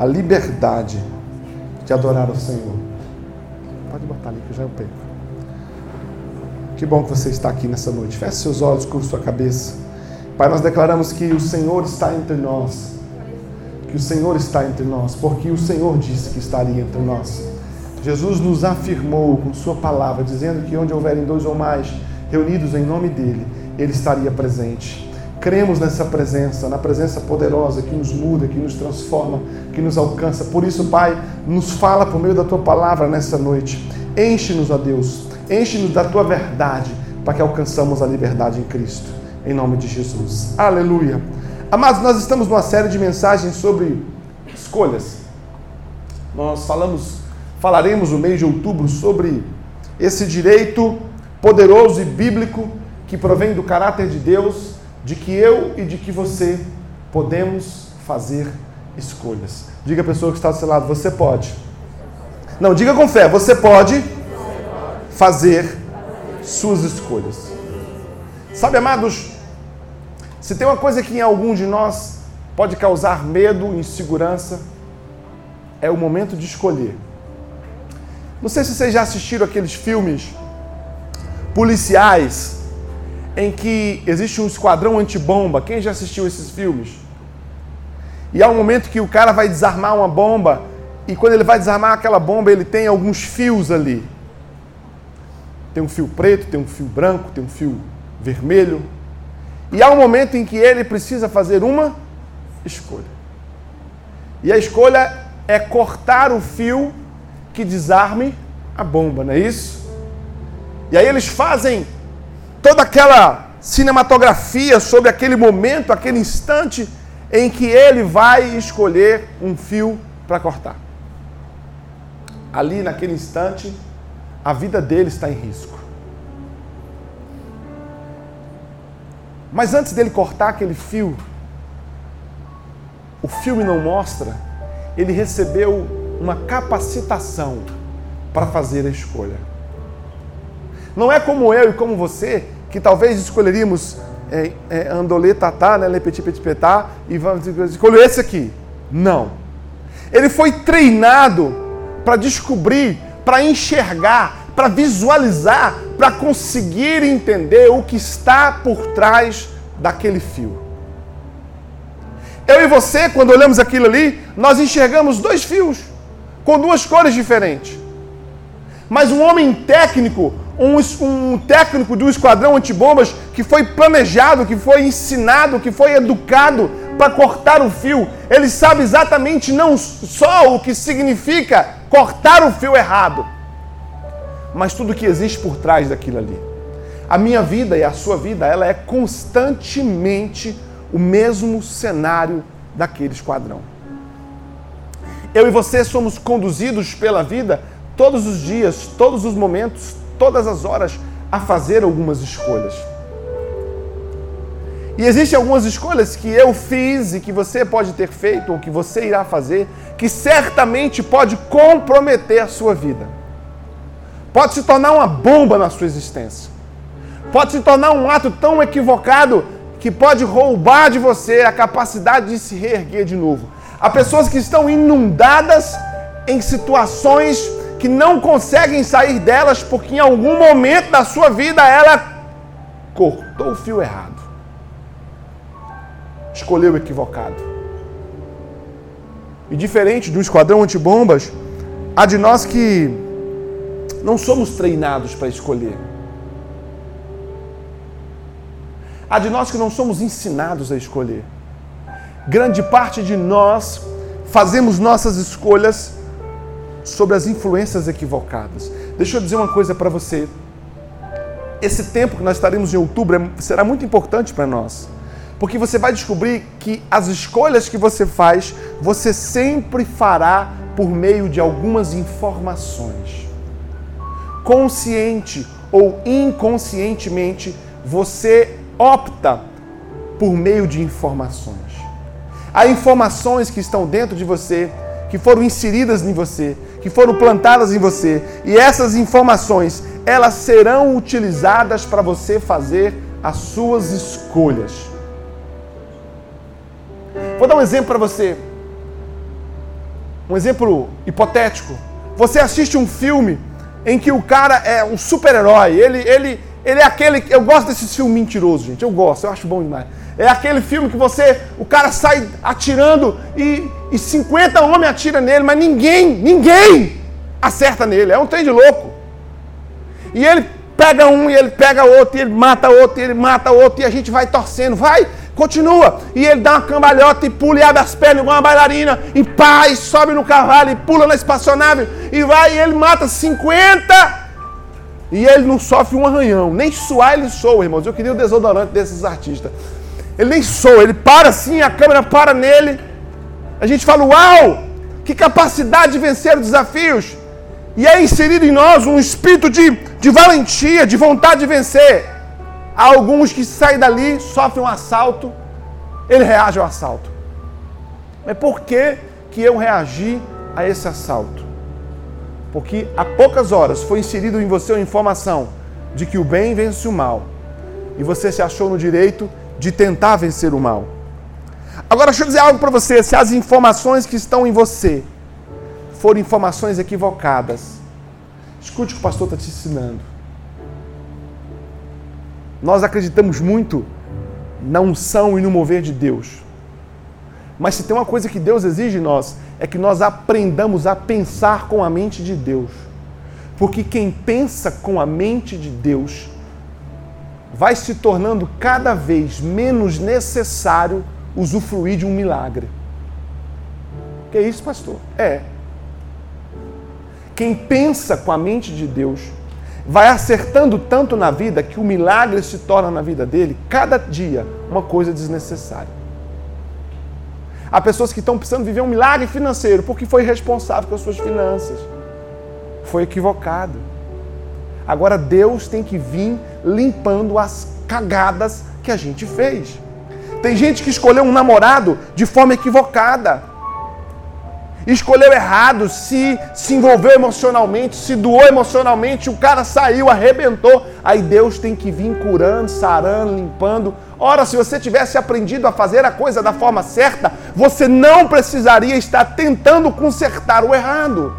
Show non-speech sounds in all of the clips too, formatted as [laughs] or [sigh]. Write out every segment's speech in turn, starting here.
a liberdade de adorar o Senhor. Pode botar ali que já eu pego. Que bom que você está aqui nessa noite. Feche seus olhos, curva sua cabeça. Pai, nós declaramos que o Senhor está entre nós. Que o Senhor está entre nós, porque o Senhor disse que estaria entre nós. Jesus nos afirmou com Sua palavra, dizendo que onde houverem dois ou mais reunidos em nome dEle, Ele estaria presente. Cremos nessa presença, na presença poderosa que nos muda, que nos transforma, que nos alcança. Por isso, Pai, nos fala por meio da Tua palavra nessa noite. Enche-nos, ó Deus, enche-nos da Tua verdade, para que alcançamos a liberdade em Cristo. Em nome de Jesus. Aleluia. Amados, nós estamos numa série de mensagens sobre escolhas. Nós falamos falaremos no mês de outubro sobre esse direito poderoso e bíblico que provém do caráter de Deus, de que eu e de que você podemos fazer escolhas. Diga a pessoa que está do seu lado, você pode. Não, diga com fé, você pode fazer suas escolhas. Sabe, amados, se tem uma coisa que em algum de nós pode causar medo, insegurança, é o momento de escolher. Não sei se vocês já assistiram aqueles filmes policiais em que existe um esquadrão antibomba. Quem já assistiu esses filmes? E há um momento que o cara vai desarmar uma bomba e quando ele vai desarmar aquela bomba, ele tem alguns fios ali. Tem um fio preto, tem um fio branco, tem um fio vermelho. E há um momento em que ele precisa fazer uma escolha. E a escolha é cortar o fio que desarme a bomba, não é isso? E aí eles fazem toda aquela cinematografia sobre aquele momento, aquele instante em que ele vai escolher um fio para cortar. Ali naquele instante, a vida dele está em risco. Mas antes dele cortar aquele fio, o filme não mostra, ele recebeu uma capacitação para fazer a escolha. Não é como eu e como você, que talvez escolheríamos é, é, andolê tatá, né, lepeti petit petá, e vamos escolher esse aqui. Não. Ele foi treinado para descobrir, para enxergar, para visualizar, para conseguir entender o que está por trás daquele fio. Eu e você, quando olhamos aquilo ali, nós enxergamos dois fios com duas cores diferentes. Mas um homem técnico, um, um técnico do esquadrão antibombas que foi planejado, que foi ensinado, que foi educado para cortar o fio, ele sabe exatamente não só o que significa cortar o fio errado, mas tudo que existe por trás daquilo ali. A minha vida e a sua vida, ela é constantemente o mesmo cenário daquele esquadrão. Eu e você somos conduzidos pela vida todos os dias, todos os momentos, todas as horas a fazer algumas escolhas. E existem algumas escolhas que eu fiz e que você pode ter feito ou que você irá fazer, que certamente pode comprometer a sua vida. Pode se tornar uma bomba na sua existência. Pode se tornar um ato tão equivocado que pode roubar de você a capacidade de se reerguer de novo. Há pessoas que estão inundadas em situações que não conseguem sair delas porque em algum momento da sua vida ela cortou o fio errado. Escolheu o equivocado. E diferente do esquadrão antibombas, há de nós que não somos treinados para escolher. Há de nós que não somos ensinados a escolher grande parte de nós fazemos nossas escolhas sobre as influências equivocadas. Deixa eu dizer uma coisa para você. Esse tempo que nós estaremos em outubro é, será muito importante para nós. Porque você vai descobrir que as escolhas que você faz, você sempre fará por meio de algumas informações. Consciente ou inconscientemente, você opta por meio de informações. Há informações que estão dentro de você, que foram inseridas em você, que foram plantadas em você, e essas informações, elas serão utilizadas para você fazer as suas escolhas. Vou dar um exemplo para você. um exemplo hipotético. Você assiste um filme em que o cara é um super-herói. Ele, ele, ele é aquele. Eu gosto desses filmes mentirosos, gente. Eu gosto, eu acho bom demais. É aquele filme que você. O cara sai atirando e, e 50 homens atiram nele, mas ninguém, ninguém acerta nele. É um trem de louco. E ele pega um e ele pega outro, e ele mata outro, e ele mata outro, e a gente vai torcendo, vai, continua. E ele dá uma cambalhota e pula e abre as pernas igual uma bailarina, e pá, e sobe no cavalo, e pula na espaçonave, e vai, e ele mata 50. E ele não sofre um arranhão, nem suar ele soa, irmãos. Eu queria o desodorante desses artistas. Ele nem soa, ele para assim, a câmera para nele. A gente fala, uau, que capacidade de vencer os desafios. E é inserido em nós um espírito de, de valentia, de vontade de vencer. Há alguns que saem dali, sofrem um assalto, ele reage ao assalto. Mas por que, que eu reagi a esse assalto? Porque há poucas horas foi inserido em você uma informação de que o bem vence o mal. E você se achou no direito de tentar vencer o mal. Agora, deixa eu dizer algo para você: se as informações que estão em você foram informações equivocadas. Escute o que o pastor está te ensinando. Nós acreditamos muito na unção e no mover de Deus. Mas se tem uma coisa que Deus exige de nós, é que nós aprendamos a pensar com a mente de Deus. Porque quem pensa com a mente de Deus vai se tornando cada vez menos necessário usufruir de um milagre. Que é isso, pastor? É. Quem pensa com a mente de Deus vai acertando tanto na vida que o milagre se torna na vida dele, cada dia, uma coisa desnecessária. Há pessoas que estão precisando viver um milagre financeiro porque foi responsável pelas suas finanças. Foi equivocado. Agora Deus tem que vir limpando as cagadas que a gente fez. Tem gente que escolheu um namorado de forma equivocada escolheu errado, se se envolveu emocionalmente, se doou emocionalmente, o cara saiu, arrebentou. Aí Deus tem que vir curando, sarando, limpando. Ora, se você tivesse aprendido a fazer a coisa da forma certa, você não precisaria estar tentando consertar o errado.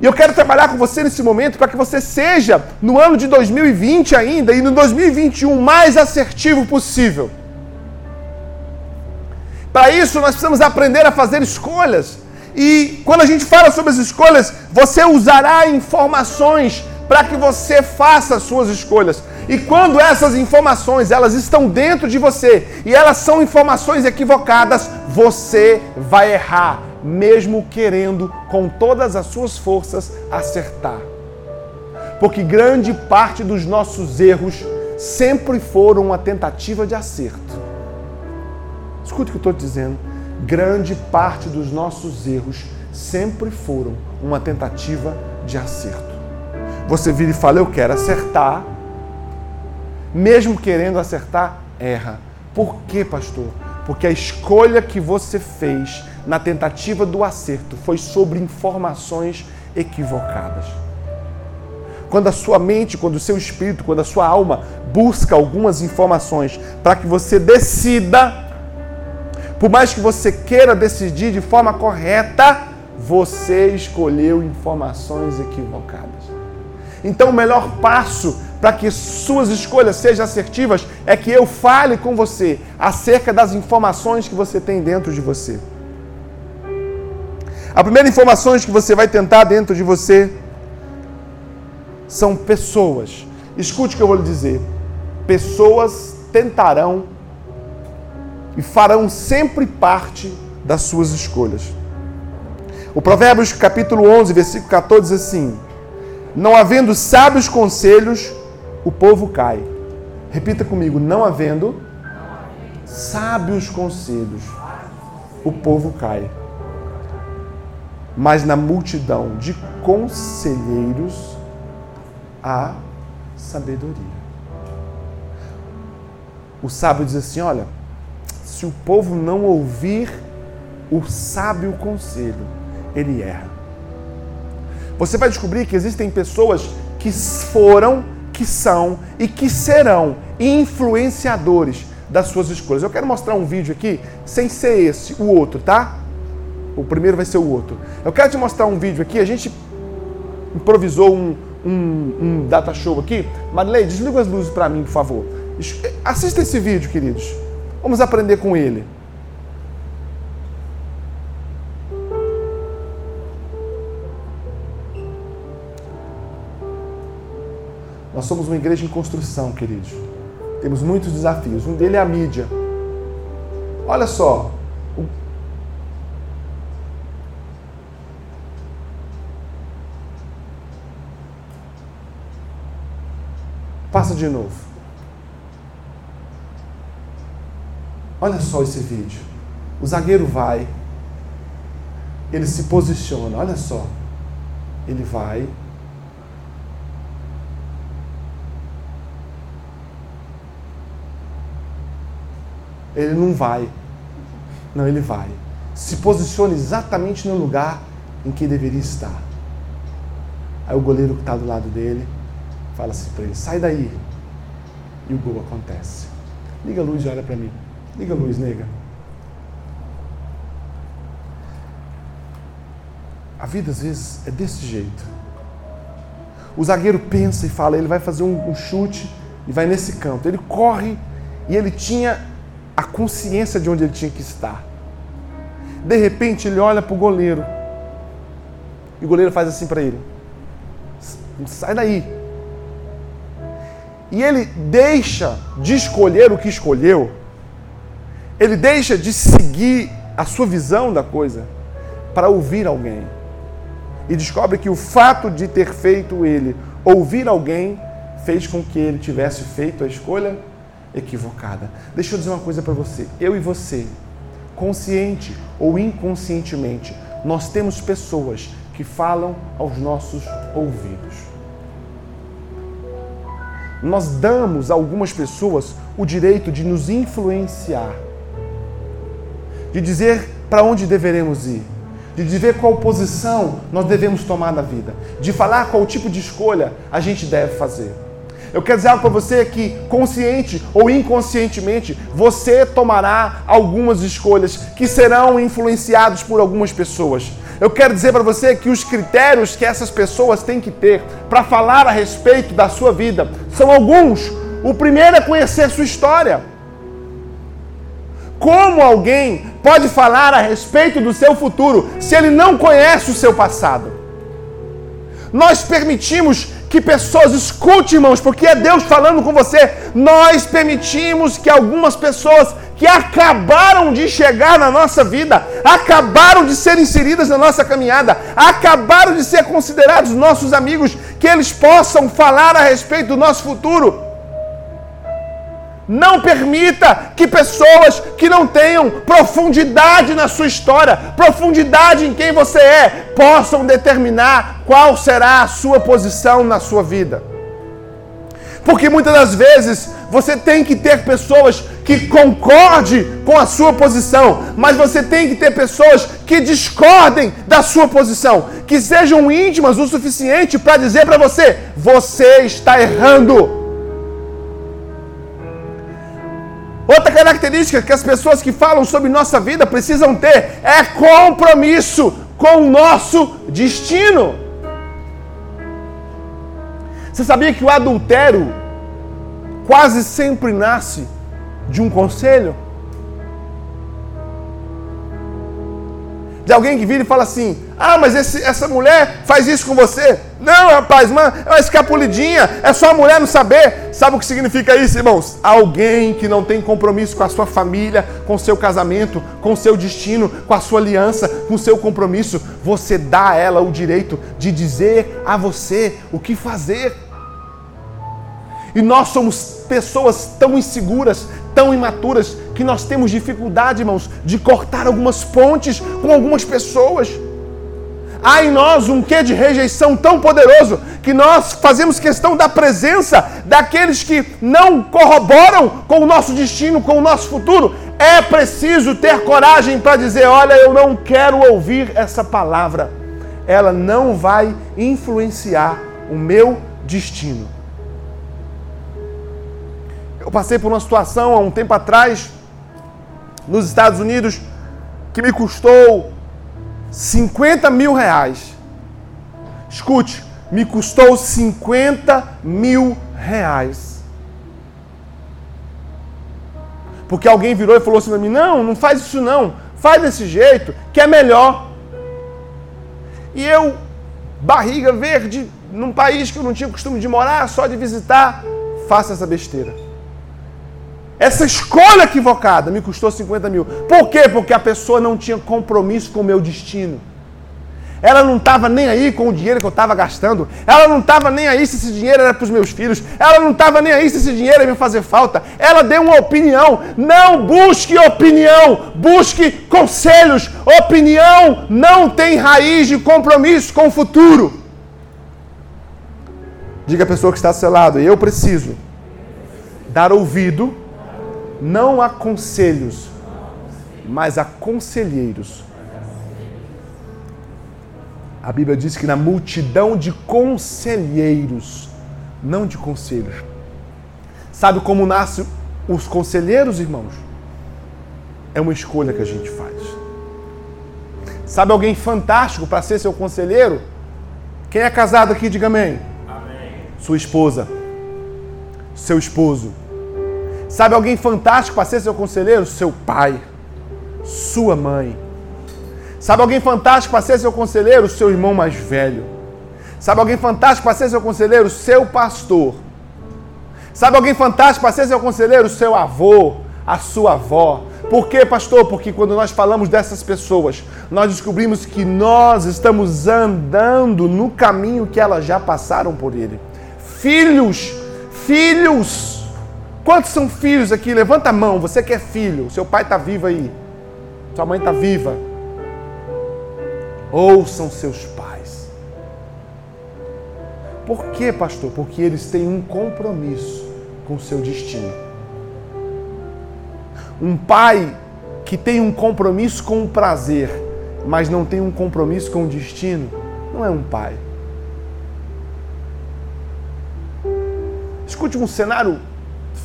E eu quero trabalhar com você nesse momento para que você seja, no ano de 2020 ainda e no 2021, mais assertivo possível. Para isso, nós precisamos aprender a fazer escolhas. E quando a gente fala sobre as escolhas, você usará informações para que você faça as suas escolhas. E quando essas informações elas estão dentro de você e elas são informações equivocadas, você vai errar, mesmo querendo com todas as suas forças acertar. Porque grande parte dos nossos erros sempre foram uma tentativa de acerto. Escute o que eu estou dizendo. Grande parte dos nossos erros sempre foram uma tentativa de acerto. Você vira e fala, eu quero acertar. Mesmo querendo acertar, erra. Por quê, pastor? Porque a escolha que você fez na tentativa do acerto foi sobre informações equivocadas. Quando a sua mente, quando o seu espírito, quando a sua alma busca algumas informações para que você decida por mais que você queira decidir de forma correta, você escolheu informações equivocadas. Então, o melhor passo para que suas escolhas sejam assertivas é que eu fale com você acerca das informações que você tem dentro de você. A primeira informação que você vai tentar dentro de você são pessoas. Escute o que eu vou lhe dizer. Pessoas tentarão e farão sempre parte das suas escolhas. O Provérbios capítulo 11, versículo 14 diz assim: Não havendo sábios conselhos, o povo cai. Repita comigo: não havendo sábios conselhos, o povo cai. Mas na multidão de conselheiros há sabedoria. O sábio diz assim: olha, se o povo não ouvir o sábio conselho, ele erra. Você vai descobrir que existem pessoas que foram, que são e que serão influenciadores das suas escolhas. Eu quero mostrar um vídeo aqui, sem ser esse, o outro, tá? O primeiro vai ser o outro. Eu quero te mostrar um vídeo aqui. A gente improvisou um, um, um data show aqui. Marilei, desliga as luzes para mim, por favor. Assista esse vídeo, queridos. Vamos aprender com ele. Nós somos uma igreja em construção, queridos. Temos muitos desafios. Um deles é a mídia. Olha só. Passa de novo. Olha só esse vídeo. O zagueiro vai, ele se posiciona, olha só. Ele vai. Ele não vai. Não, ele vai. Se posiciona exatamente no lugar em que deveria estar. Aí o goleiro que está do lado dele fala assim para ele: sai daí. E o gol acontece. Liga a luz e olha para mim. Liga a luz, nega. A vida às vezes é desse jeito. O zagueiro pensa e fala, ele vai fazer um, um chute e vai nesse canto. Ele corre e ele tinha a consciência de onde ele tinha que estar. De repente ele olha para o goleiro e o goleiro faz assim para ele: sai daí. E ele deixa de escolher o que escolheu ele deixa de seguir a sua visão da coisa para ouvir alguém. E descobre que o fato de ter feito ele ouvir alguém fez com que ele tivesse feito a escolha equivocada. Deixa eu dizer uma coisa para você. Eu e você, consciente ou inconscientemente, nós temos pessoas que falam aos nossos ouvidos. Nós damos a algumas pessoas o direito de nos influenciar de dizer para onde deveremos ir, de dizer qual posição nós devemos tomar na vida, de falar qual tipo de escolha a gente deve fazer. Eu quero dizer algo para você que, consciente ou inconscientemente, você tomará algumas escolhas que serão influenciadas por algumas pessoas. Eu quero dizer para você que os critérios que essas pessoas têm que ter para falar a respeito da sua vida são alguns. O primeiro é conhecer sua história. Como alguém pode falar a respeito do seu futuro se ele não conhece o seu passado? Nós permitimos que pessoas escute, irmãos, porque é Deus falando com você. Nós permitimos que algumas pessoas que acabaram de chegar na nossa vida, acabaram de ser inseridas na nossa caminhada, acabaram de ser considerados nossos amigos, que eles possam falar a respeito do nosso futuro não permita que pessoas que não tenham profundidade na sua história, profundidade em quem você é, possam determinar qual será a sua posição na sua vida. Porque muitas das vezes você tem que ter pessoas que concordem com a sua posição, mas você tem que ter pessoas que discordem da sua posição, que sejam íntimas o suficiente para dizer para você: você está errando. Outra característica que as pessoas que falam sobre nossa vida precisam ter é compromisso com o nosso destino. Você sabia que o adultério quase sempre nasce de um conselho? de alguém que vira e fala assim: Ah, mas esse, essa mulher faz isso com você. Não, rapaz, mano, é uma escapulidinha. É só a mulher não saber. Sabe o que significa isso, irmãos? Alguém que não tem compromisso com a sua família, com o seu casamento, com o seu destino, com a sua aliança, com o seu compromisso. Você dá a ela o direito de dizer a você o que fazer. E nós somos pessoas tão inseguras, tão imaturas, que nós temos dificuldade, irmãos, de cortar algumas pontes com algumas pessoas. Há em nós um quê de rejeição tão poderoso que nós fazemos questão da presença daqueles que não corroboram com o nosso destino, com o nosso futuro. É preciso ter coragem para dizer: olha, eu não quero ouvir essa palavra. Ela não vai influenciar o meu destino. Eu passei por uma situação há um tempo atrás, nos Estados Unidos, que me custou 50 mil reais. Escute, me custou 50 mil reais. Porque alguém virou e falou assim para mim: não, não faz isso não, faz desse jeito, que é melhor. E eu, barriga verde, num país que eu não tinha costume de morar, só de visitar, faço essa besteira. Essa escolha equivocada me custou 50 mil. Por quê? Porque a pessoa não tinha compromisso com o meu destino. Ela não estava nem aí com o dinheiro que eu estava gastando. Ela não estava nem aí se esse dinheiro era para os meus filhos. Ela não estava nem aí se esse dinheiro ia me fazer falta. Ela deu uma opinião. Não busque opinião, busque conselhos. Opinião não tem raiz de compromisso com o futuro. Diga a pessoa que está ao seu lado: eu preciso dar ouvido não a conselhos, mas a conselheiros. A Bíblia diz que na multidão de conselheiros, não de conselhos. Sabe como nascem os conselheiros, irmãos? É uma escolha que a gente faz. Sabe alguém fantástico para ser seu conselheiro? Quem é casado aqui, diga amém. amém. Sua esposa. Seu esposo Sabe alguém fantástico para ser seu conselheiro? Seu pai, sua mãe. Sabe alguém fantástico para ser seu conselheiro? Seu irmão mais velho. Sabe alguém fantástico para ser seu conselheiro? Seu pastor. Sabe alguém fantástico para ser seu conselheiro? Seu avô, a sua avó. Por quê, pastor? Porque quando nós falamos dessas pessoas, nós descobrimos que nós estamos andando no caminho que elas já passaram por ele. Filhos, filhos Quantos são filhos aqui? Levanta a mão, você que é filho, seu pai está vivo aí, sua mãe está viva. Ouçam seus pais. Por quê, pastor? Porque eles têm um compromisso com o seu destino. Um pai que tem um compromisso com o prazer, mas não tem um compromisso com o destino, não é um pai. Escute um cenário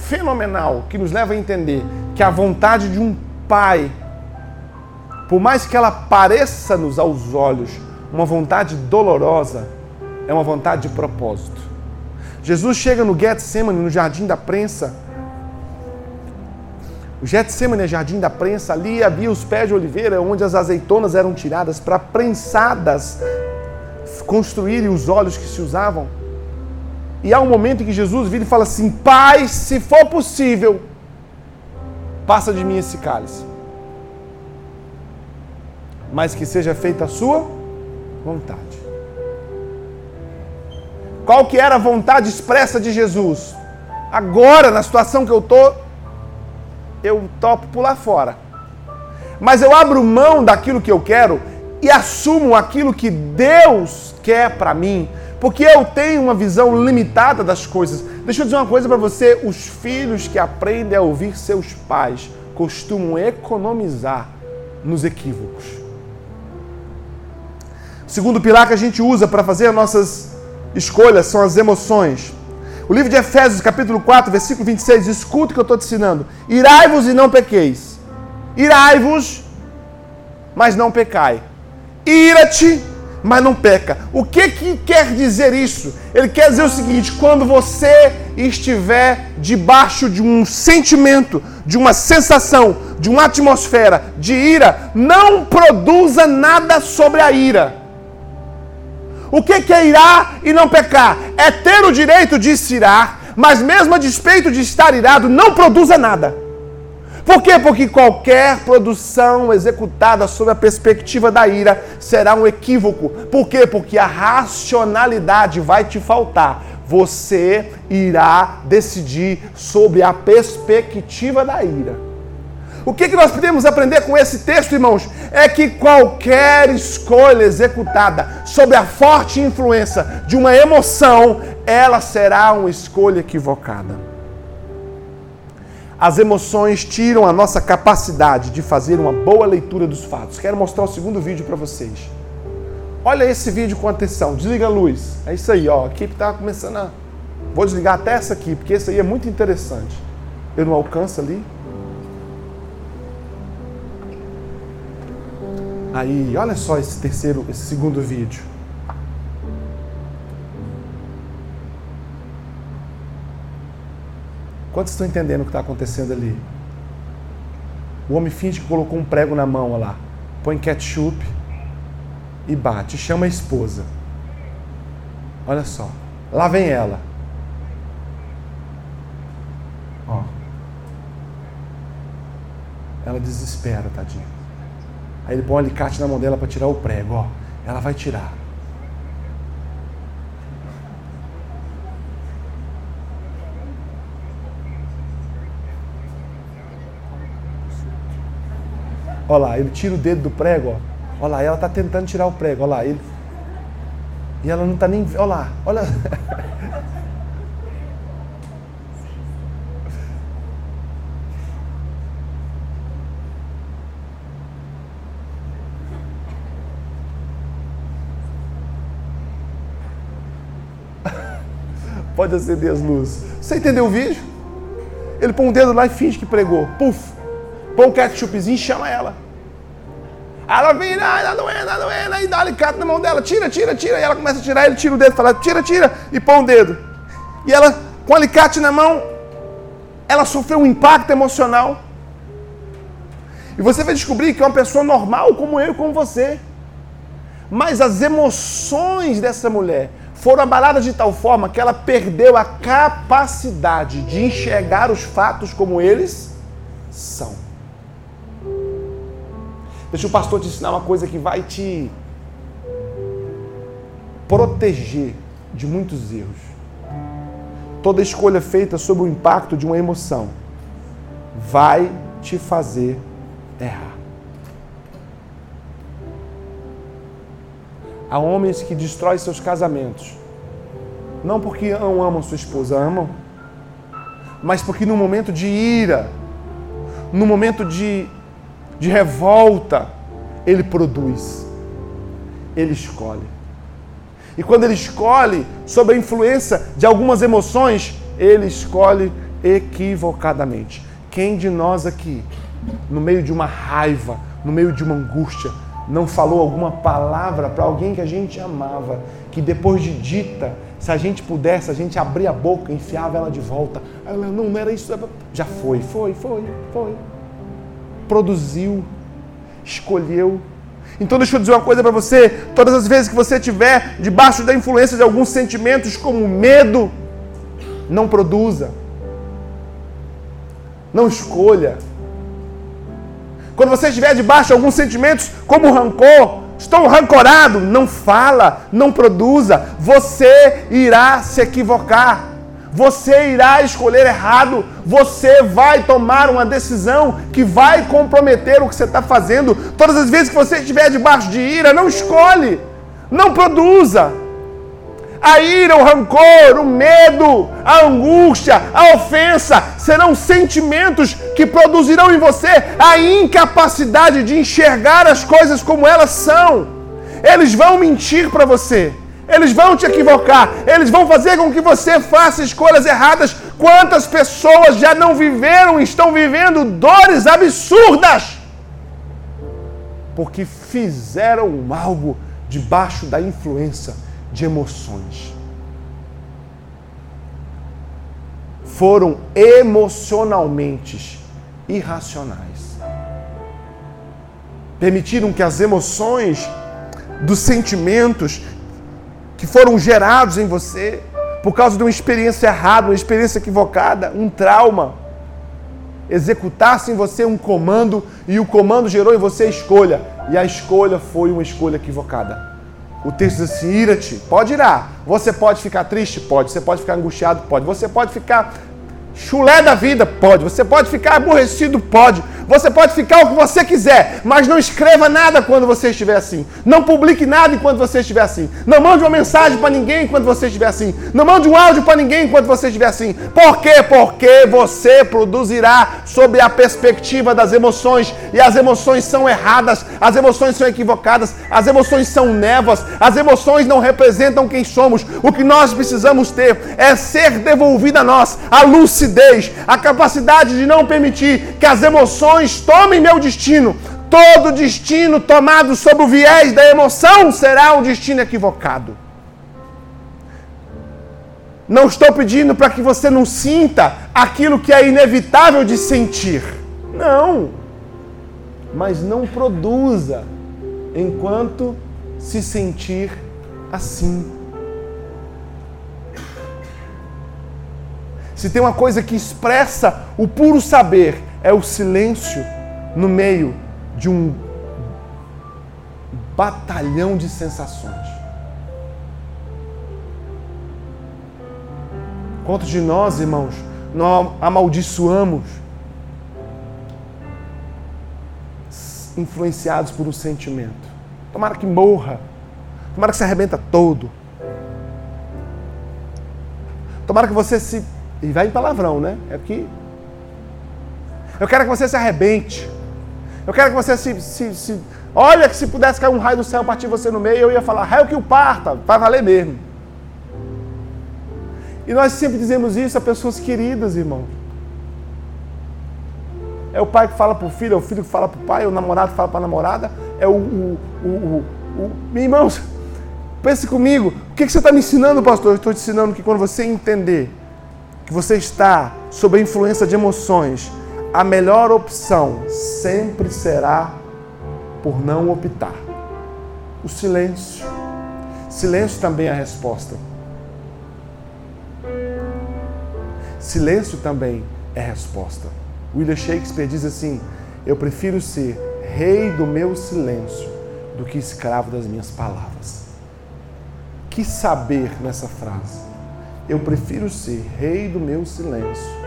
fenomenal que nos leva a entender que a vontade de um pai, por mais que ela pareça-nos aos olhos uma vontade dolorosa, é uma vontade de propósito. Jesus chega no Getsemane, no jardim da prensa. O Getsemane é jardim da prensa, ali havia os pés de oliveira, onde as azeitonas eram tiradas para prensadas construírem os olhos que se usavam. E há um momento em que Jesus vira e fala assim: Pai, se for possível, passa de mim esse cálice. Mas que seja feita a sua vontade. Qual que era a vontade expressa de Jesus? Agora, na situação que eu estou, eu topo pular fora. Mas eu abro mão daquilo que eu quero e assumo aquilo que Deus quer para mim porque eu tenho uma visão limitada das coisas. Deixa eu dizer uma coisa para você: os filhos que aprendem a ouvir seus pais costumam economizar nos equívocos. O segundo pilar que a gente usa para fazer as nossas escolhas são as emoções. O livro de Efésios, capítulo 4, versículo 26, escuta o que eu estou te ensinando. Irai-vos e não pequeis. Irai-vos, mas não pecai. Ira-te, mas não peca. O que, que quer dizer isso? Ele quer dizer o seguinte: quando você estiver debaixo de um sentimento, de uma sensação, de uma atmosfera de ira, não produza nada sobre a ira. O que, que é irar e não pecar? É ter o direito de se irar, mas mesmo a despeito de estar irado, não produza nada. Por quê? Porque qualquer produção executada sob a perspectiva da ira será um equívoco. Por quê? Porque a racionalidade vai te faltar. Você irá decidir sobre a perspectiva da ira. O que, que nós podemos aprender com esse texto, irmãos? É que qualquer escolha executada sob a forte influência de uma emoção, ela será uma escolha equivocada. As emoções tiram a nossa capacidade de fazer uma boa leitura dos fatos. Quero mostrar o segundo vídeo para vocês. Olha esse vídeo com atenção. Desliga a luz. É isso aí, ó. A equipe está começando a. Vou desligar até essa aqui, porque esse aí é muito interessante. Eu não alcanço ali. Aí, olha só esse terceiro, esse segundo vídeo. Quantos estão entendendo o que está acontecendo ali? O homem finge que colocou um prego na mão, olha lá. Põe ketchup e bate. Chama a esposa. Olha só. Lá vem ela. Ó. Ela desespera, tadinha. Aí ele põe um alicate na mão dela para tirar o prego, ó. Ela vai tirar. Olha lá, ele tira o dedo do prego, ó. Olha lá, ela está tentando tirar o prego, olha lá. Ele... E ela não está nem. Olha lá, olha. [laughs] Pode acender as luzes. Você entendeu o vídeo? Ele põe um dedo lá e finge que pregou. Puf! Põe um ketchupzinho e chama ela. Ela vem, ah, não é, não é, e dá alicate na mão dela, tira, tira, tira. E ela começa a tirar, ele tira o dedo, fala, tira, tira, e põe o dedo. E ela, com o alicate na mão, ela sofreu um impacto emocional. E você vai descobrir que é uma pessoa normal, como eu como você. Mas as emoções dessa mulher foram abaladas de tal forma que ela perdeu a capacidade de enxergar os fatos como eles são. Deixa o pastor te ensinar uma coisa que vai te proteger de muitos erros. Toda escolha feita sob o impacto de uma emoção vai te fazer errar. Há homens que destroem seus casamentos, não porque não amam sua esposa, amam, mas porque no momento de ira, no momento de de revolta, ele produz, ele escolhe. E quando ele escolhe, sob a influência de algumas emoções, ele escolhe equivocadamente. Quem de nós aqui, no meio de uma raiva, no meio de uma angústia, não falou alguma palavra para alguém que a gente amava, que depois de dita, se a gente pudesse, a gente abria a boca, enfiava ela de volta. Ela não era isso, já foi, foi, foi, foi produziu, escolheu. Então deixa eu dizer uma coisa para você: todas as vezes que você estiver debaixo da influência de alguns sentimentos como medo, não produza, não escolha. Quando você estiver debaixo de alguns sentimentos como rancor, estou rancorado, não fala, não produza, você irá se equivocar você irá escolher errado, você vai tomar uma decisão que vai comprometer o que você está fazendo. Todas as vezes que você estiver debaixo de ira, não escolhe, não produza. A ira, o rancor, o medo, a angústia, a ofensa serão sentimentos que produzirão em você a incapacidade de enxergar as coisas como elas são. Eles vão mentir para você. Eles vão te equivocar, eles vão fazer com que você faça escolhas erradas. Quantas pessoas já não viveram e estão vivendo dores absurdas? Porque fizeram algo debaixo da influência de emoções. Foram emocionalmente irracionais. Permitiram que as emoções dos sentimentos que foram gerados em você por causa de uma experiência errada, uma experiência equivocada, um trauma, executasse em você um comando e o comando gerou em você a escolha e a escolha foi uma escolha equivocada. O texto diz assim: ira-te, pode irar. Você pode ficar triste? Pode. Você pode ficar angustiado? Pode. Você pode ficar chulé da vida? Pode. Você pode ficar aborrecido? Pode. Você pode ficar o que você quiser, mas não escreva nada quando você estiver assim. Não publique nada enquanto você estiver assim. Não mande uma mensagem para ninguém enquanto você estiver assim. Não mande um áudio para ninguém enquanto você estiver assim. Por quê? Porque você produzirá sob a perspectiva das emoções. E as emoções são erradas, as emoções são equivocadas, as emoções são névoas, as emoções não representam quem somos. O que nós precisamos ter é ser devolvida a nós a lucidez, a capacidade de não permitir que as emoções tomem meu destino, todo destino tomado sob o viés da emoção será um destino equivocado. Não estou pedindo para que você não sinta aquilo que é inevitável de sentir. Não. Mas não produza enquanto se sentir assim. Se tem uma coisa que expressa o puro saber, é o silêncio no meio de um batalhão de sensações. Quantos de nós, irmãos, não amaldiçoamos influenciados por um sentimento? Tomara que morra. Tomara que se arrebenta todo. Tomara que você se. E vai em palavrão, né? É que. Eu quero que você se arrebente. Eu quero que você se, se, se. Olha que se pudesse cair um raio do céu partir você no meio, eu ia falar, raio que o parta, vai valer mesmo. E nós sempre dizemos isso a pessoas queridas, irmão. É o pai que fala para o filho, é o filho que fala para o pai, é o namorado que fala para a namorada, é o, o, o, o. Irmãos, pense comigo, o que, que você está me ensinando, pastor? Eu estou te ensinando que quando você entender que você está sob a influência de emoções, a melhor opção sempre será por não optar. O silêncio. Silêncio também é a resposta. Silêncio também é resposta. William Shakespeare diz assim: Eu prefiro ser rei do meu silêncio do que escravo das minhas palavras. Que saber nessa frase? Eu prefiro ser rei do meu silêncio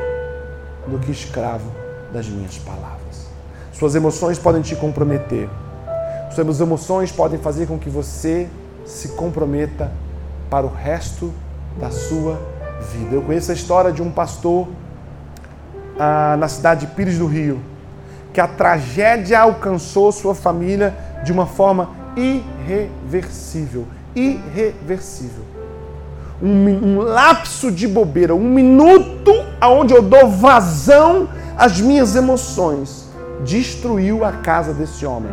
do que escravo das minhas palavras. Suas emoções podem te comprometer. Suas emoções podem fazer com que você se comprometa para o resto da sua vida. Eu conheço a história de um pastor ah, na cidade de Pires do Rio, que a tragédia alcançou sua família de uma forma irreversível. Irreversível. Um, um lapso de bobeira, um minuto onde eu dou vazão às minhas emoções, destruiu a casa desse homem.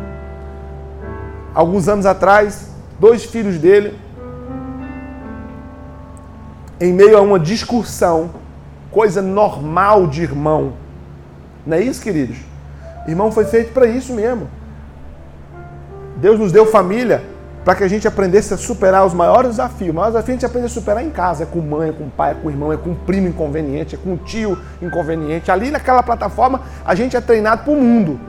Alguns anos atrás, dois filhos dele em meio a uma discussão, coisa normal de irmão. Não é isso, queridos? Irmão foi feito para isso mesmo. Deus nos deu família para que a gente aprendesse a superar os maiores desafios. O maior desafio a gente aprende a superar em casa. É com mãe, é com pai, é com irmão, é com primo inconveniente, é com tio inconveniente. Ali naquela plataforma a gente é treinado para o mundo.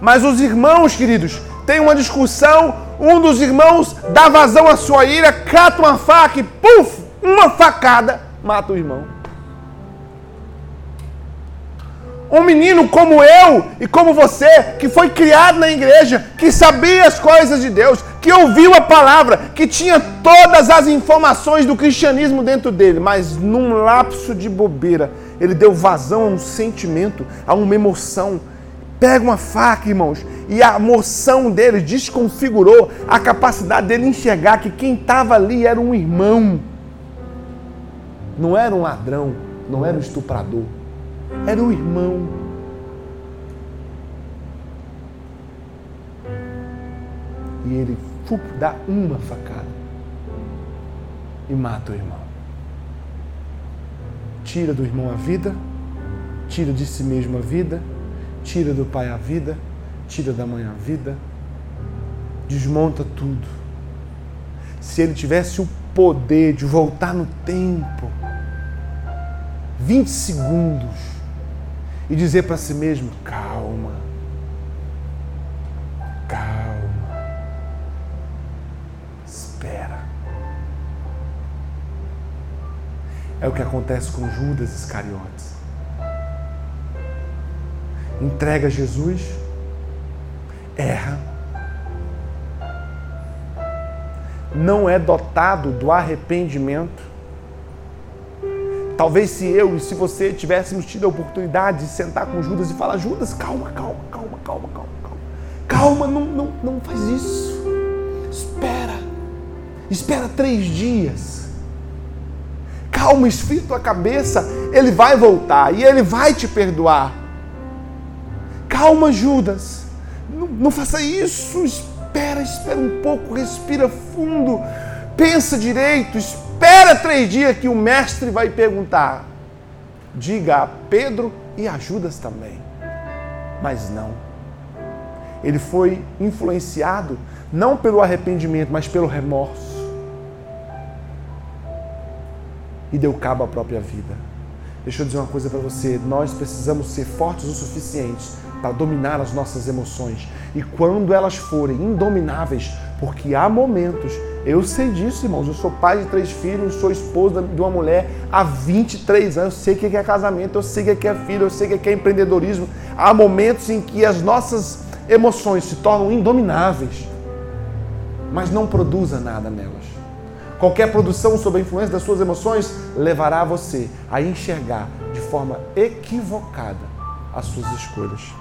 Mas os irmãos, queridos, tem uma discussão, um dos irmãos dá vazão à sua ira, cata uma faca e, puf, uma facada, mata o irmão. Um menino como eu e como você, que foi criado na igreja, que sabia as coisas de Deus, que ouviu a palavra, que tinha todas as informações do cristianismo dentro dele, mas num lapso de bobeira, ele deu vazão a um sentimento, a uma emoção Pega uma faca, irmãos, e a moção dele desconfigurou a capacidade dele enxergar que quem estava ali era um irmão. Não era um ladrão, não era um estuprador, era um irmão. E ele dá uma facada e mata o irmão. Tira do irmão a vida, tira de si mesmo a vida tira do pai a vida, tira da mãe a vida, desmonta tudo. Se ele tivesse o poder de voltar no tempo, 20 segundos, e dizer para si mesmo: calma, calma, espera. É o que acontece com Judas Iscariotes entrega Jesus, erra, não é dotado do arrependimento. Talvez se eu e se você tivéssemos tido a oportunidade de sentar com Judas e falar, Judas, calma, calma, calma, calma, calma, calma. Calma, não, não, não faz isso. Espera. Espera três dias. Calma, esfria tua cabeça. Ele vai voltar e ele vai te perdoar Calma, Judas. Não, não faça isso. Espera, espera um pouco, respira fundo, pensa direito, espera três dias que o mestre vai perguntar. Diga a Pedro e a Judas também. Mas não. Ele foi influenciado não pelo arrependimento, mas pelo remorso. E deu cabo à própria vida. Deixa eu dizer uma coisa para você: nós precisamos ser fortes o suficiente para dominar as nossas emoções. E quando elas forem indomináveis, porque há momentos, eu sei disso, irmãos, eu sou pai de três filhos, sou esposa de uma mulher há 23 anos, eu sei o que é casamento, eu sei o que é filho, eu sei o que é empreendedorismo. Há momentos em que as nossas emoções se tornam indomináveis, mas não produza nada nelas. Qualquer produção sob a influência das suas emoções levará você a enxergar de forma equivocada as suas escolhas.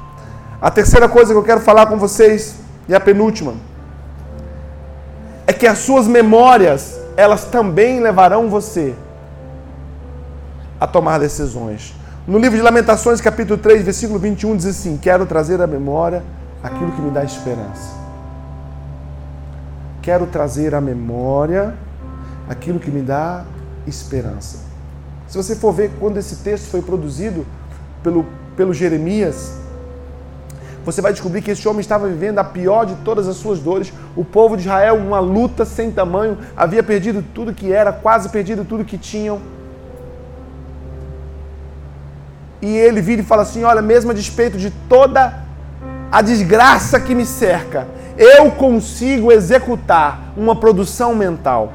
A terceira coisa que eu quero falar com vocês, e a penúltima, é que as suas memórias, elas também levarão você a tomar decisões. No livro de Lamentações, capítulo 3, versículo 21, diz assim: Quero trazer à memória aquilo que me dá esperança. Quero trazer à memória aquilo que me dá esperança. Se você for ver quando esse texto foi produzido pelo, pelo Jeremias, você vai descobrir que esse homem estava vivendo a pior de todas as suas dores. O povo de Israel, uma luta sem tamanho, havia perdido tudo que era, quase perdido tudo que tinham. E ele vira e fala assim: Olha, mesmo a despeito de toda a desgraça que me cerca, eu consigo executar uma produção mental.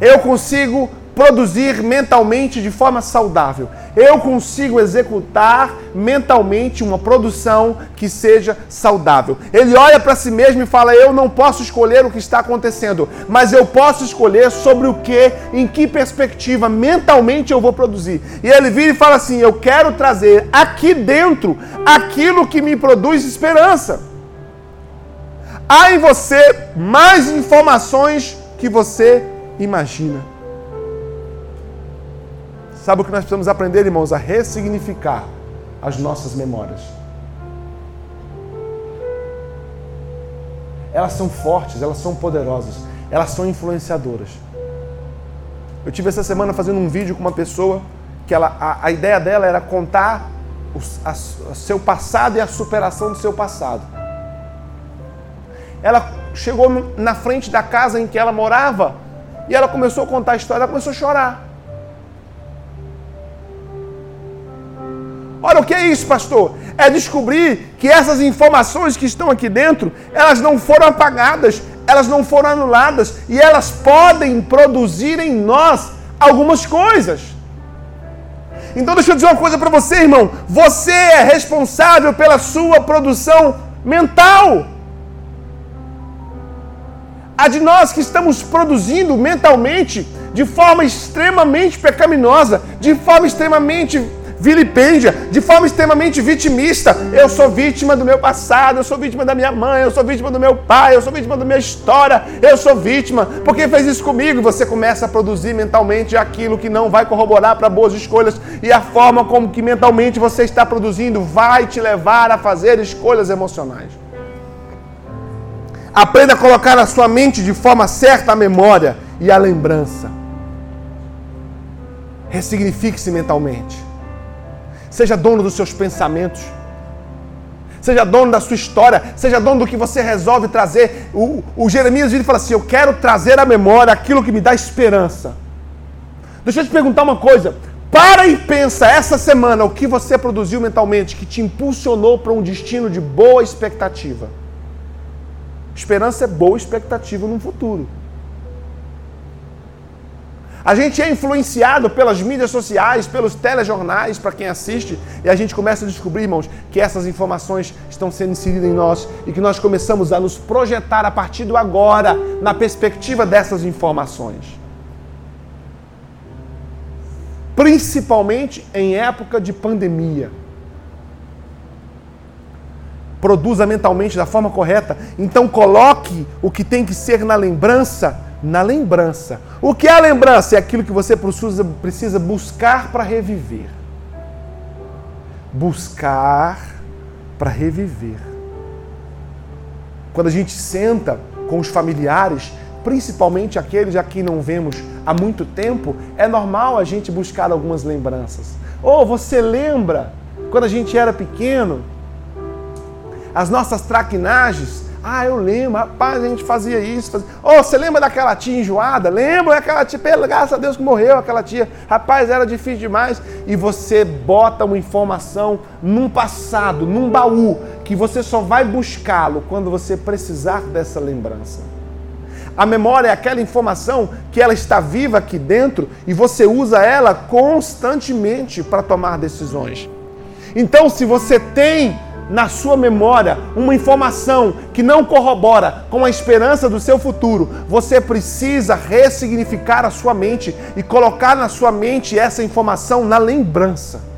Eu consigo produzir mentalmente de forma saudável. Eu consigo executar mentalmente uma produção que seja saudável. Ele olha para si mesmo e fala: Eu não posso escolher o que está acontecendo, mas eu posso escolher sobre o que, em que perspectiva mentalmente eu vou produzir. E ele vira e fala assim: Eu quero trazer aqui dentro aquilo que me produz esperança. Há em você mais informações que você imagina. Sabe o que nós precisamos aprender, irmãos? A ressignificar as nossas memórias. Elas são fortes, elas são poderosas, elas são influenciadoras. Eu tive essa semana fazendo um vídeo com uma pessoa que ela, a, a ideia dela era contar o a, seu passado e a superação do seu passado. Ela chegou na frente da casa em que ela morava e ela começou a contar a história, ela começou a chorar. Olha, o que é isso, pastor? É descobrir que essas informações que estão aqui dentro, elas não foram apagadas, elas não foram anuladas e elas podem produzir em nós algumas coisas. Então deixa eu dizer uma coisa para você, irmão. Você é responsável pela sua produção mental. A de nós que estamos produzindo mentalmente de forma extremamente pecaminosa, de forma extremamente vilipêndia, de forma extremamente vitimista. Eu sou vítima do meu passado, eu sou vítima da minha mãe, eu sou vítima do meu pai, eu sou vítima da minha história, eu sou vítima. Porque fez isso comigo? Você começa a produzir mentalmente aquilo que não vai corroborar para boas escolhas e a forma como que mentalmente você está produzindo vai te levar a fazer escolhas emocionais. Aprenda a colocar na sua mente de forma certa a memória e a lembrança. Ressignifique-se mentalmente. Seja dono dos seus pensamentos. Seja dono da sua história. Seja dono do que você resolve trazer. O, o Jeremias ele fala assim: Eu quero trazer à memória aquilo que me dá esperança. Deixa eu te perguntar uma coisa. Para e pensa essa semana o que você produziu mentalmente que te impulsionou para um destino de boa expectativa. Esperança é boa expectativa no futuro. A gente é influenciado pelas mídias sociais, pelos telejornais, para quem assiste, e a gente começa a descobrir, irmãos, que essas informações estão sendo inseridas em nós e que nós começamos a nos projetar a partir do agora na perspectiva dessas informações. Principalmente em época de pandemia. Produza mentalmente da forma correta. Então coloque o que tem que ser na lembrança na lembrança. O que é a lembrança? É aquilo que você precisa, buscar para reviver. Buscar para reviver. Quando a gente senta com os familiares, principalmente aqueles a quem não vemos há muito tempo, é normal a gente buscar algumas lembranças. Ou oh, você lembra quando a gente era pequeno? As nossas traquinagens, ah, eu lembro, rapaz, a gente fazia isso. Fazia... Oh, você lembra daquela tia enjoada? Lembra daquela tia, graças a Deus que morreu aquela tia. Rapaz, era difícil demais. E você bota uma informação num passado, num baú, que você só vai buscá-lo quando você precisar dessa lembrança. A memória é aquela informação que ela está viva aqui dentro e você usa ela constantemente para tomar decisões. Então, se você tem na sua memória uma informação que não corrobora com a esperança do seu futuro, você precisa ressignificar a sua mente e colocar na sua mente essa informação na lembrança.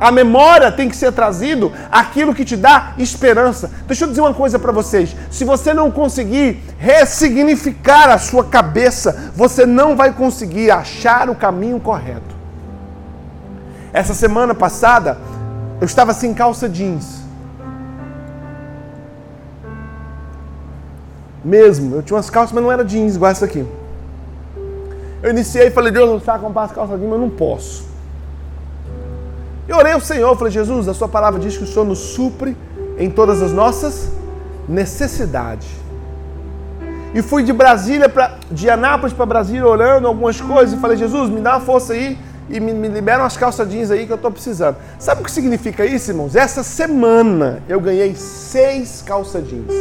A memória tem que ser trazido aquilo que te dá esperança. Deixa eu dizer uma coisa para vocês. Se você não conseguir ressignificar a sua cabeça, você não vai conseguir achar o caminho correto. Essa semana passada, eu estava sem calça jeans. Mesmo, eu tinha umas calças, mas não era jeans igual essa aqui. Eu iniciei e falei, Deus, não sabe comprar as calças jeans, mas não posso. Eu orei ao Senhor, falei, Jesus, a sua palavra diz que o Senhor nos supre em todas as nossas necessidades. E fui de Brasília para de Anápolis para Brasília orando algumas coisas e falei, Jesus, me dá uma força aí e me, me liberam as calças jeans aí que eu estou precisando. Sabe o que significa isso, irmãos? Essa semana eu ganhei seis calças jeans.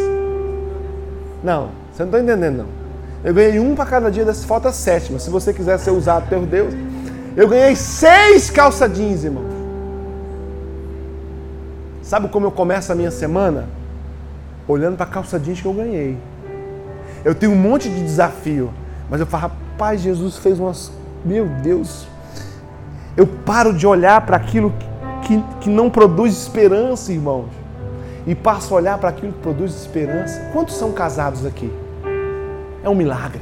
Não, você não está entendendo, não. Eu ganhei um para cada dia dessa falta sétima. Se você quiser ser usado pelo Deus. Eu ganhei seis calças jeans, irmão. Sabe como eu começo a minha semana? Olhando para a calça jeans que eu ganhei. Eu tenho um monte de desafio. Mas eu falo, rapaz, Jesus fez umas. Meu Deus, eu paro de olhar para aquilo que, que não produz esperança, irmãos, e passo a olhar para aquilo que produz esperança. Quantos são casados aqui? É um milagre.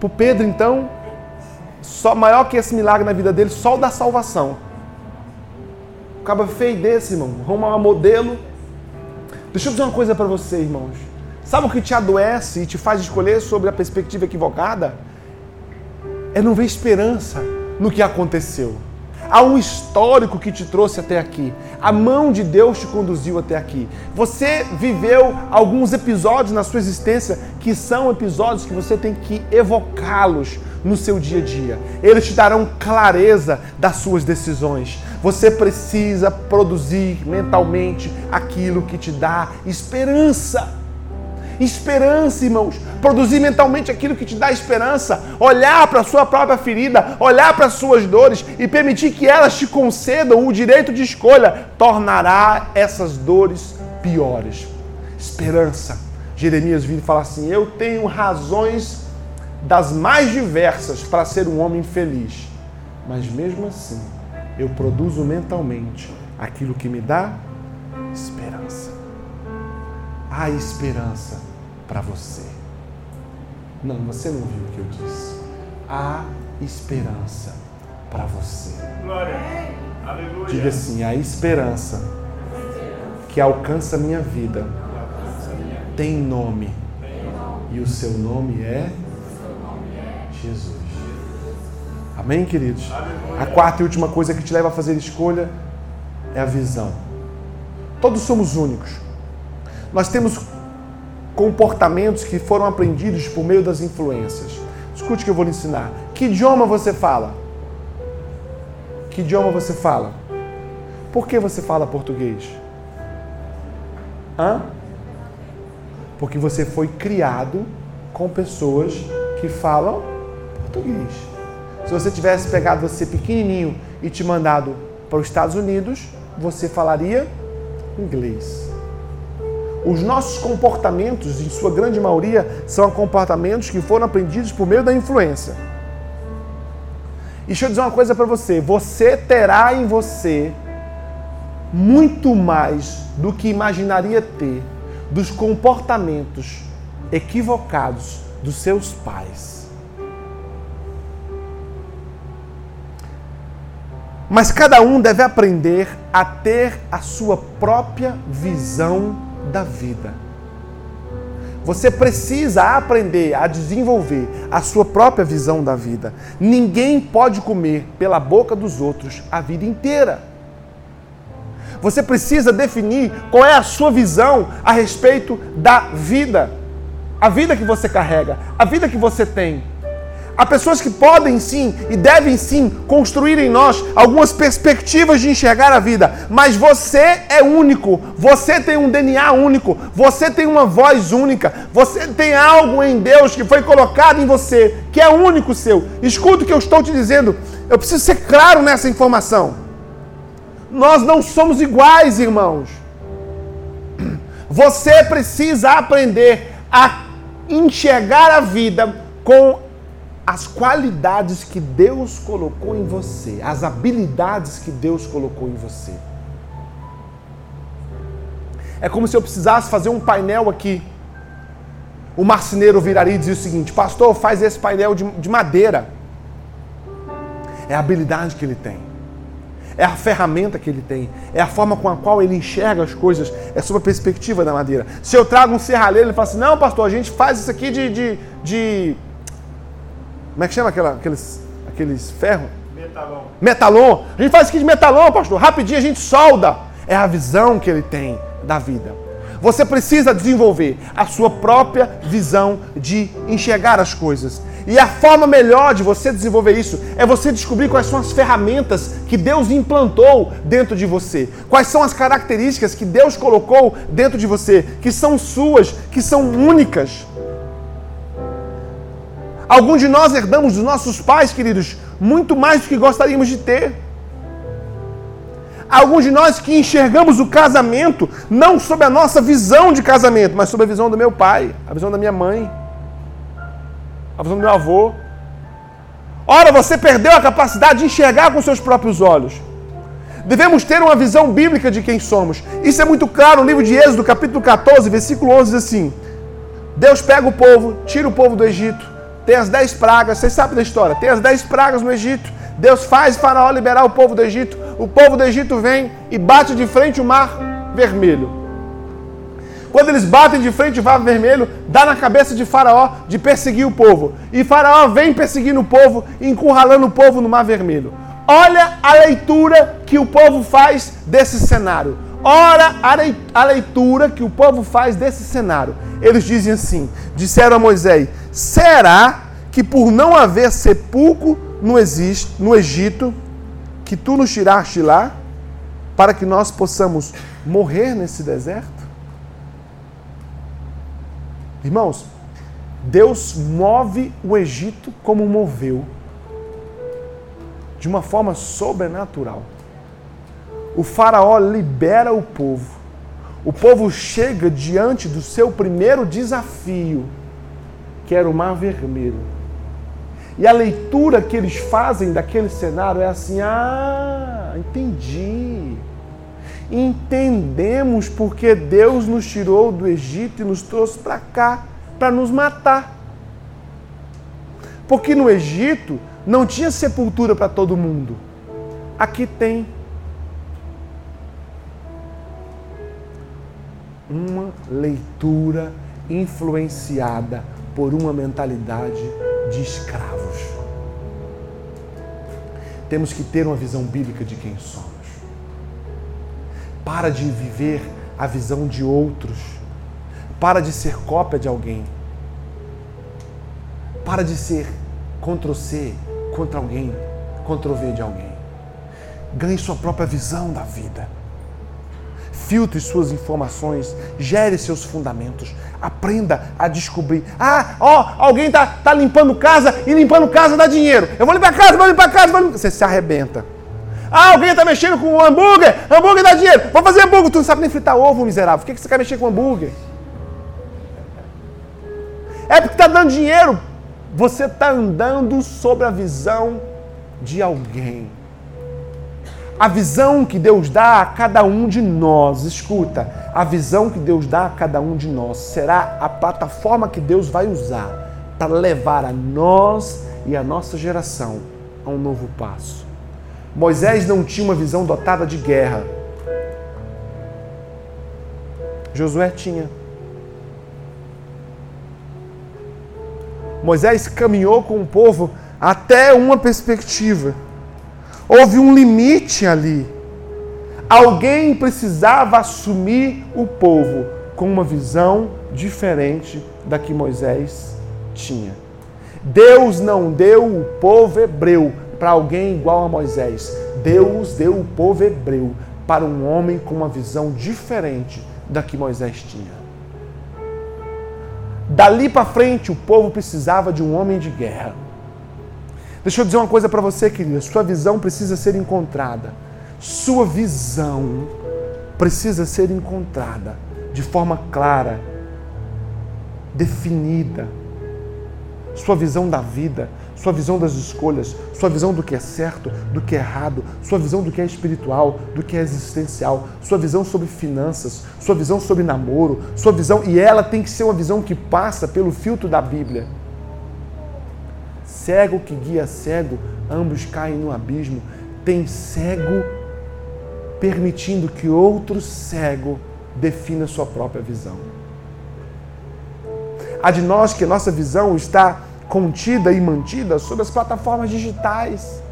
Para Pedro, então, só maior que esse milagre na vida dele, só o da salvação. Acaba feio desse, irmão. Roma é modelo. Deixa eu dizer uma coisa para você, irmãos. Sabe o que te adoece e te faz escolher sobre a perspectiva equivocada? É não ver esperança no que aconteceu. Há um histórico que te trouxe até aqui. A mão de Deus te conduziu até aqui. Você viveu alguns episódios na sua existência que são episódios que você tem que evocá-los no seu dia a dia. Eles te darão clareza das suas decisões. Você precisa produzir mentalmente aquilo que te dá esperança. Esperança, irmãos. Produzir mentalmente aquilo que te dá esperança. Olhar para a sua própria ferida, olhar para as suas dores e permitir que elas te concedam o direito de escolha, tornará essas dores piores. Esperança. Jeremias vira e fala assim: Eu tenho razões das mais diversas para ser um homem feliz, mas mesmo assim eu produzo mentalmente aquilo que me dá esperança há esperança para você. Não, você não viu o que eu disse. Há esperança para você. Glória. Aleluia. Diga assim: a esperança que alcança a minha vida tem nome. E o seu nome é Jesus. Amém, queridos? A quarta e última coisa que te leva a fazer escolha é a visão. Todos somos únicos. Nós temos comportamentos que foram aprendidos por meio das influências. Escute o que eu vou lhe ensinar. Que idioma você fala? Que idioma você fala? Por que você fala português? Hã? Porque você foi criado com pessoas que falam português. Se você tivesse pegado você pequenininho e te mandado para os Estados Unidos, você falaria inglês. Os nossos comportamentos, em sua grande maioria, são comportamentos que foram aprendidos por meio da influência. E deixa eu dizer uma coisa para você: você terá em você muito mais do que imaginaria ter dos comportamentos equivocados dos seus pais. Mas cada um deve aprender a ter a sua própria visão da vida. Você precisa aprender a desenvolver a sua própria visão da vida. Ninguém pode comer pela boca dos outros a vida inteira. Você precisa definir qual é a sua visão a respeito da vida. A vida que você carrega, a vida que você tem. Há pessoas que podem sim e devem sim construir em nós algumas perspectivas de enxergar a vida, mas você é único, você tem um DNA único, você tem uma voz única, você tem algo em Deus que foi colocado em você, que é único seu. Escuta o que eu estou te dizendo, eu preciso ser claro nessa informação. Nós não somos iguais, irmãos. Você precisa aprender a enxergar a vida com as qualidades que Deus colocou em você, as habilidades que Deus colocou em você. É como se eu precisasse fazer um painel aqui. O marceneiro viraria e dizia o seguinte: Pastor, faz esse painel de, de madeira. É a habilidade que ele tem, é a ferramenta que ele tem, é a forma com a qual ele enxerga as coisas, é sob a perspectiva da madeira. Se eu trago um serralheiro, ele fala assim: Não, pastor, a gente faz isso aqui de, de, de como é que chama aquela, aqueles, aqueles ferros? Metalon. Metalon. A gente faz isso aqui de metalon, pastor. Rapidinho a gente solda. É a visão que ele tem da vida. Você precisa desenvolver a sua própria visão de enxergar as coisas. E a forma melhor de você desenvolver isso é você descobrir quais são as ferramentas que Deus implantou dentro de você. Quais são as características que Deus colocou dentro de você, que são suas, que são únicas. Alguns de nós herdamos dos nossos pais, queridos, muito mais do que gostaríamos de ter. Alguns de nós que enxergamos o casamento não sob a nossa visão de casamento, mas sob a visão do meu pai, a visão da minha mãe, a visão do meu avô. Ora, você perdeu a capacidade de enxergar com seus próprios olhos. Devemos ter uma visão bíblica de quem somos. Isso é muito claro no livro de Êxodo, capítulo 14, versículo 11, diz assim: Deus pega o povo, tira o povo do Egito, tem as dez pragas, vocês sabem da história. Tem as dez pragas no Egito. Deus faz Faraó liberar o povo do Egito. O povo do Egito vem e bate de frente o mar vermelho. Quando eles batem de frente o mar vermelho, dá na cabeça de Faraó de perseguir o povo. E Faraó vem perseguindo o povo, encurralando o povo no mar vermelho. Olha a leitura que o povo faz desse cenário. Ora a leitura que o povo faz desse cenário. Eles dizem assim: disseram a Moisés: será que por não haver sepulcro no, no Egito, que tu nos tiraste lá, para que nós possamos morrer nesse deserto? Irmãos, Deus move o Egito como moveu, de uma forma sobrenatural o Faraó libera o povo. O povo chega diante do seu primeiro desafio, que era o Mar Vermelho. E a leitura que eles fazem daquele cenário é assim: ah, entendi. Entendemos porque Deus nos tirou do Egito e nos trouxe para cá para nos matar. Porque no Egito não tinha sepultura para todo mundo. Aqui tem. uma leitura influenciada por uma mentalidade de escravos. Temos que ter uma visão bíblica de quem somos. Para de viver a visão de outros. Para de ser cópia de alguém. Para de ser Ctrl-C contra alguém, Ctrl-V de alguém. Ganhe sua própria visão da vida filtre suas informações, gere seus fundamentos, aprenda a descobrir. Ah, ó, alguém tá, tá limpando casa e limpando casa dá dinheiro. Eu vou limpar casa, vou limpar casa, vou limpar... você se arrebenta. Ah, alguém tá mexendo com hambúrguer, hambúrguer dá dinheiro. Vou fazer hambúrguer, tu não sabe nem fritar ovo, miserável. Por que, que você quer mexer com hambúrguer? É porque tá dando dinheiro. Você tá andando sobre a visão de alguém. A visão que Deus dá a cada um de nós, escuta, a visão que Deus dá a cada um de nós será a plataforma que Deus vai usar para levar a nós e a nossa geração a um novo passo. Moisés não tinha uma visão dotada de guerra. Josué tinha. Moisés caminhou com o povo até uma perspectiva. Houve um limite ali. Alguém precisava assumir o povo com uma visão diferente da que Moisés tinha. Deus não deu o povo hebreu para alguém igual a Moisés. Deus deu o povo hebreu para um homem com uma visão diferente da que Moisés tinha. Dali para frente, o povo precisava de um homem de guerra. Deixa eu dizer uma coisa para você, querida. Sua visão precisa ser encontrada. Sua visão precisa ser encontrada de forma clara, definida. Sua visão da vida, sua visão das escolhas, sua visão do que é certo, do que é errado, sua visão do que é espiritual, do que é existencial, sua visão sobre finanças, sua visão sobre namoro, sua visão, e ela tem que ser uma visão que passa pelo filtro da Bíblia. Cego que guia cego, ambos caem no abismo. Tem cego permitindo que outro cego defina sua própria visão. A de nós que nossa visão está contida e mantida sobre as plataformas digitais.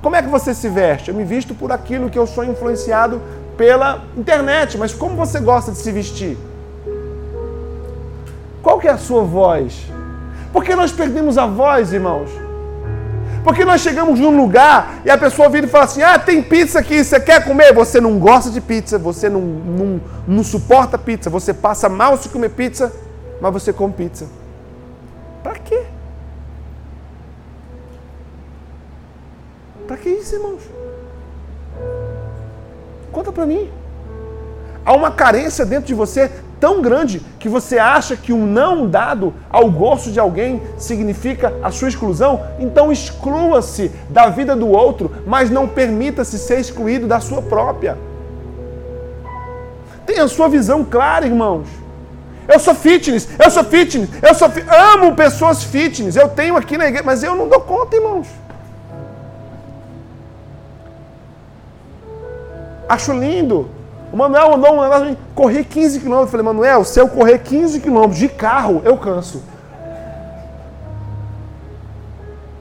Como é que você se veste? Eu me visto por aquilo que eu sou influenciado pela internet, mas como você gosta de se vestir? Qual que é a sua voz? Porque nós perdemos a voz, irmãos. Porque nós chegamos num lugar e a pessoa vira e fala assim: Ah, tem pizza aqui, você quer comer? Você não gosta de pizza, você não, não, não suporta pizza, você passa mal se comer pizza, mas você come pizza. Para quê? Para que isso, irmãos? Conta para mim. Há uma carência dentro de você tão grande que você acha que um não dado ao gosto de alguém significa a sua exclusão? Então exclua-se da vida do outro, mas não permita-se ser excluído da sua própria. Tenha a sua visão clara, irmãos. Eu sou fitness, eu sou fitness, eu sou fi... amo pessoas fitness. Eu tenho aqui na igreja, mas eu não dou conta, irmãos. Acho lindo. O Manuel mandou um negócio correr 15 km. Eu falei, Manuel, se eu correr 15 km de carro, eu canso.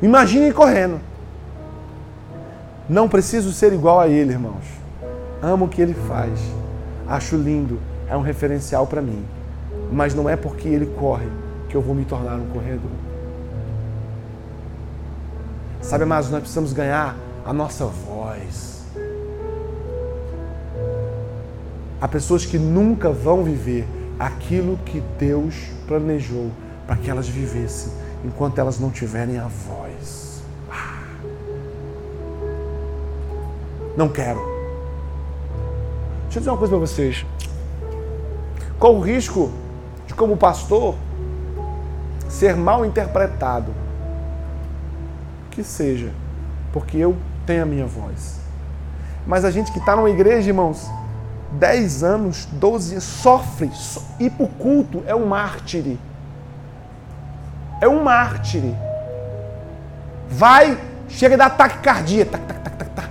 Imagine correndo. Não preciso ser igual a ele, irmãos. Amo o que ele faz. Acho lindo. É um referencial para mim. Mas não é porque ele corre que eu vou me tornar um corredor. Sabe, amados, nós precisamos ganhar a nossa voz. Há pessoas que nunca vão viver aquilo que Deus planejou para que elas vivessem enquanto elas não tiverem a voz. Ah. Não quero. Deixa eu dizer uma coisa para vocês. Qual o risco de, como pastor, ser mal interpretado? Que seja, porque eu tenho a minha voz. Mas a gente que está numa igreja, irmãos, 10 anos, 12 anos, sofre. Para o culto é um mártire. É um mártire. Vai, chega a dar ataque cardíaco. Tac, tac, tac, tac, tac.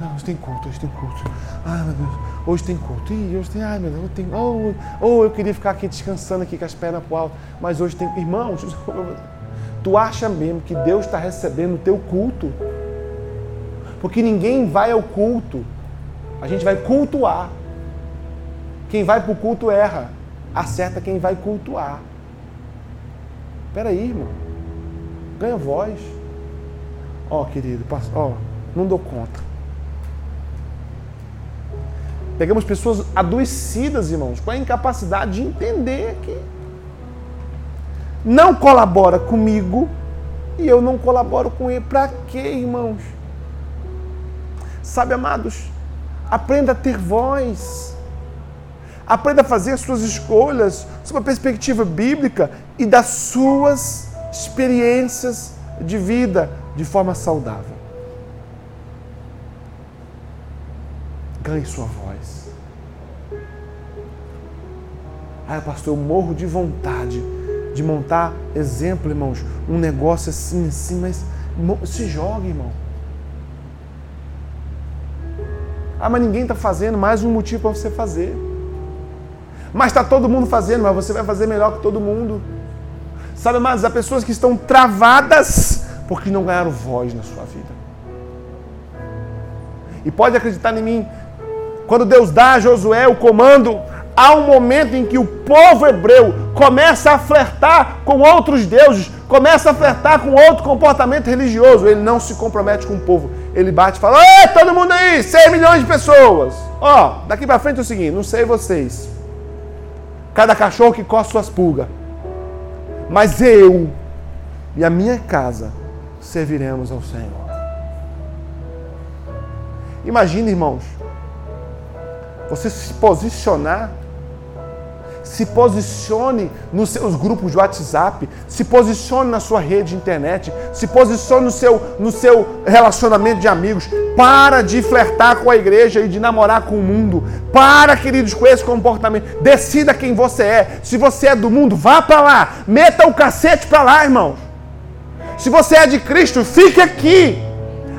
Ah, hoje tem culto, hoje tem culto. Ai, meu Deus, hoje tem culto. Ih, hoje tem, ai, meu Deus, tem. Oh, oh, eu queria ficar aqui descansando aqui com as pernas pro alto. Mas hoje tem. Irmãos, [laughs] tu acha mesmo que Deus está recebendo o teu culto? Porque ninguém vai ao culto a gente vai cultuar. Quem vai para o culto erra. Acerta quem vai cultuar. Espera aí, irmão. Ganha voz. Ó, oh, querido, ó, oh, não dou conta. Pegamos pessoas adoecidas, irmãos, com a incapacidade de entender que não colabora comigo e eu não colaboro com ele. Para quê, irmãos? Sabe, amados, Aprenda a ter voz. Aprenda a fazer as suas escolhas sob a perspectiva bíblica e das suas experiências de vida de forma saudável. Ganhe sua voz. Ah, pastor, eu morro de vontade de montar, exemplo, irmãos, um negócio assim, assim, mas se joga, irmão. Ah, mas ninguém está fazendo, mais um motivo para você fazer. Mas está todo mundo fazendo, mas você vai fazer melhor que todo mundo. Sabe, mas há pessoas que estão travadas porque não ganharam voz na sua vida. E pode acreditar em mim, quando Deus dá a Josué o comando, há um momento em que o povo hebreu começa a flertar com outros deuses, começa a flertar com outro comportamento religioso. Ele não se compromete com o povo. Ele bate e fala: Ei, todo mundo aí, 6 milhões de pessoas. Ó, daqui para frente é o seguinte: não sei vocês. Cada cachorro que coça suas pulgas. Mas eu e a minha casa serviremos ao Senhor. Imagina, irmãos, você se posicionar se posicione nos seus grupos de WhatsApp, se posicione na sua rede de internet, se posicione no seu, no seu relacionamento de amigos. Para de flertar com a igreja e de namorar com o mundo. Para, queridos, com esse comportamento. Decida quem você é. Se você é do mundo, vá para lá. Meta o cacete para lá, irmão. Se você é de Cristo, fique aqui.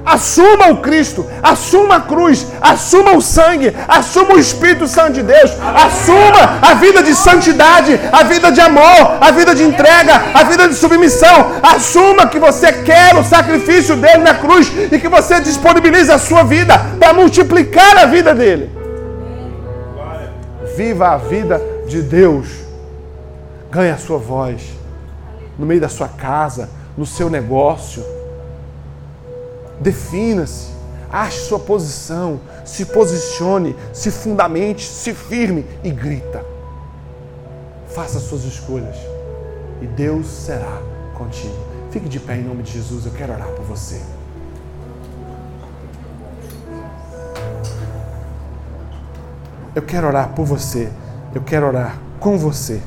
Assuma o Cristo, assuma a cruz, assuma o sangue, assuma o Espírito Santo de Deus, assuma a vida de santidade, a vida de amor, a vida de entrega, a vida de submissão. Assuma que você quer o sacrifício dele na cruz e que você disponibiliza a sua vida para multiplicar a vida dele. Viva a vida de Deus. Ganhe a sua voz no meio da sua casa, no seu negócio Defina-se, ache sua posição, se posicione, se fundamente, se firme e grita. Faça suas escolhas e Deus será contigo. Fique de pé em nome de Jesus, eu quero orar por você. Eu quero orar por você, eu quero orar com você.